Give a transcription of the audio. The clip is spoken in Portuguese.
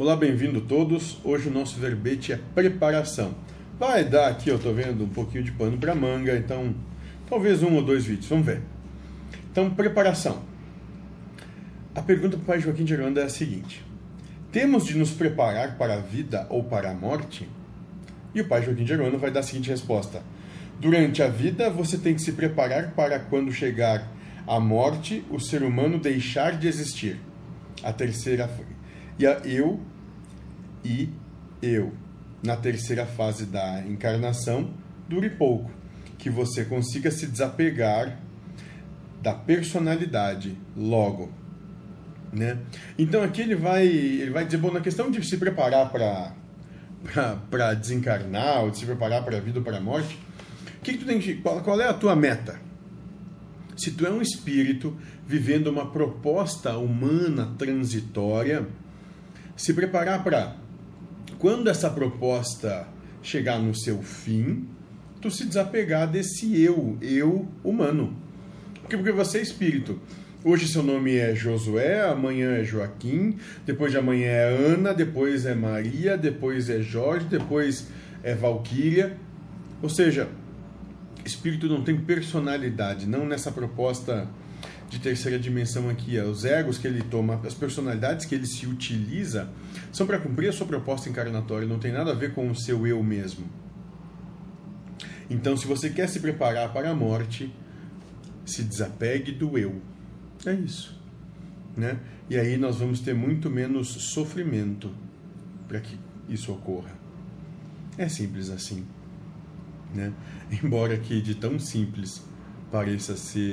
Olá, bem-vindo todos. Hoje o nosso verbete é preparação. Vai dar aqui, eu tô vendo um pouquinho de pano para manga, então talvez um ou dois vídeos, vamos ver. Então, preparação. A pergunta para o pai Joaquim de Aranda é a seguinte: Temos de nos preparar para a vida ou para a morte? E o pai Joaquim de Aranda vai dar a seguinte resposta: Durante a vida, você tem que se preparar para quando chegar a morte, o ser humano deixar de existir. A terceira e a eu e eu. Na terceira fase da encarnação, dure pouco, que você consiga se desapegar da personalidade logo. Né? Então aqui ele vai, ele vai dizer, bom, na questão de se preparar para desencarnar, ou de se preparar para a vida ou para a morte, que, que tu tem que, qual, qual é a tua meta? Se tu é um espírito vivendo uma proposta humana transitória, se preparar para quando essa proposta chegar no seu fim, tu se desapegar desse eu, eu humano. Porque, porque você é espírito. Hoje seu nome é Josué, amanhã é Joaquim, depois de amanhã é Ana, depois é Maria, depois é Jorge, depois é Valquíria. Ou seja, espírito não tem personalidade, não nessa proposta de terceira dimensão aqui. É os egos que ele toma, as personalidades que ele se utiliza, são para cumprir a sua proposta encarnatória, não tem nada a ver com o seu eu mesmo. Então, se você quer se preparar para a morte, se desapegue do eu. É isso. Né? E aí nós vamos ter muito menos sofrimento para que isso ocorra. É simples assim. Né? Embora que de tão simples pareça ser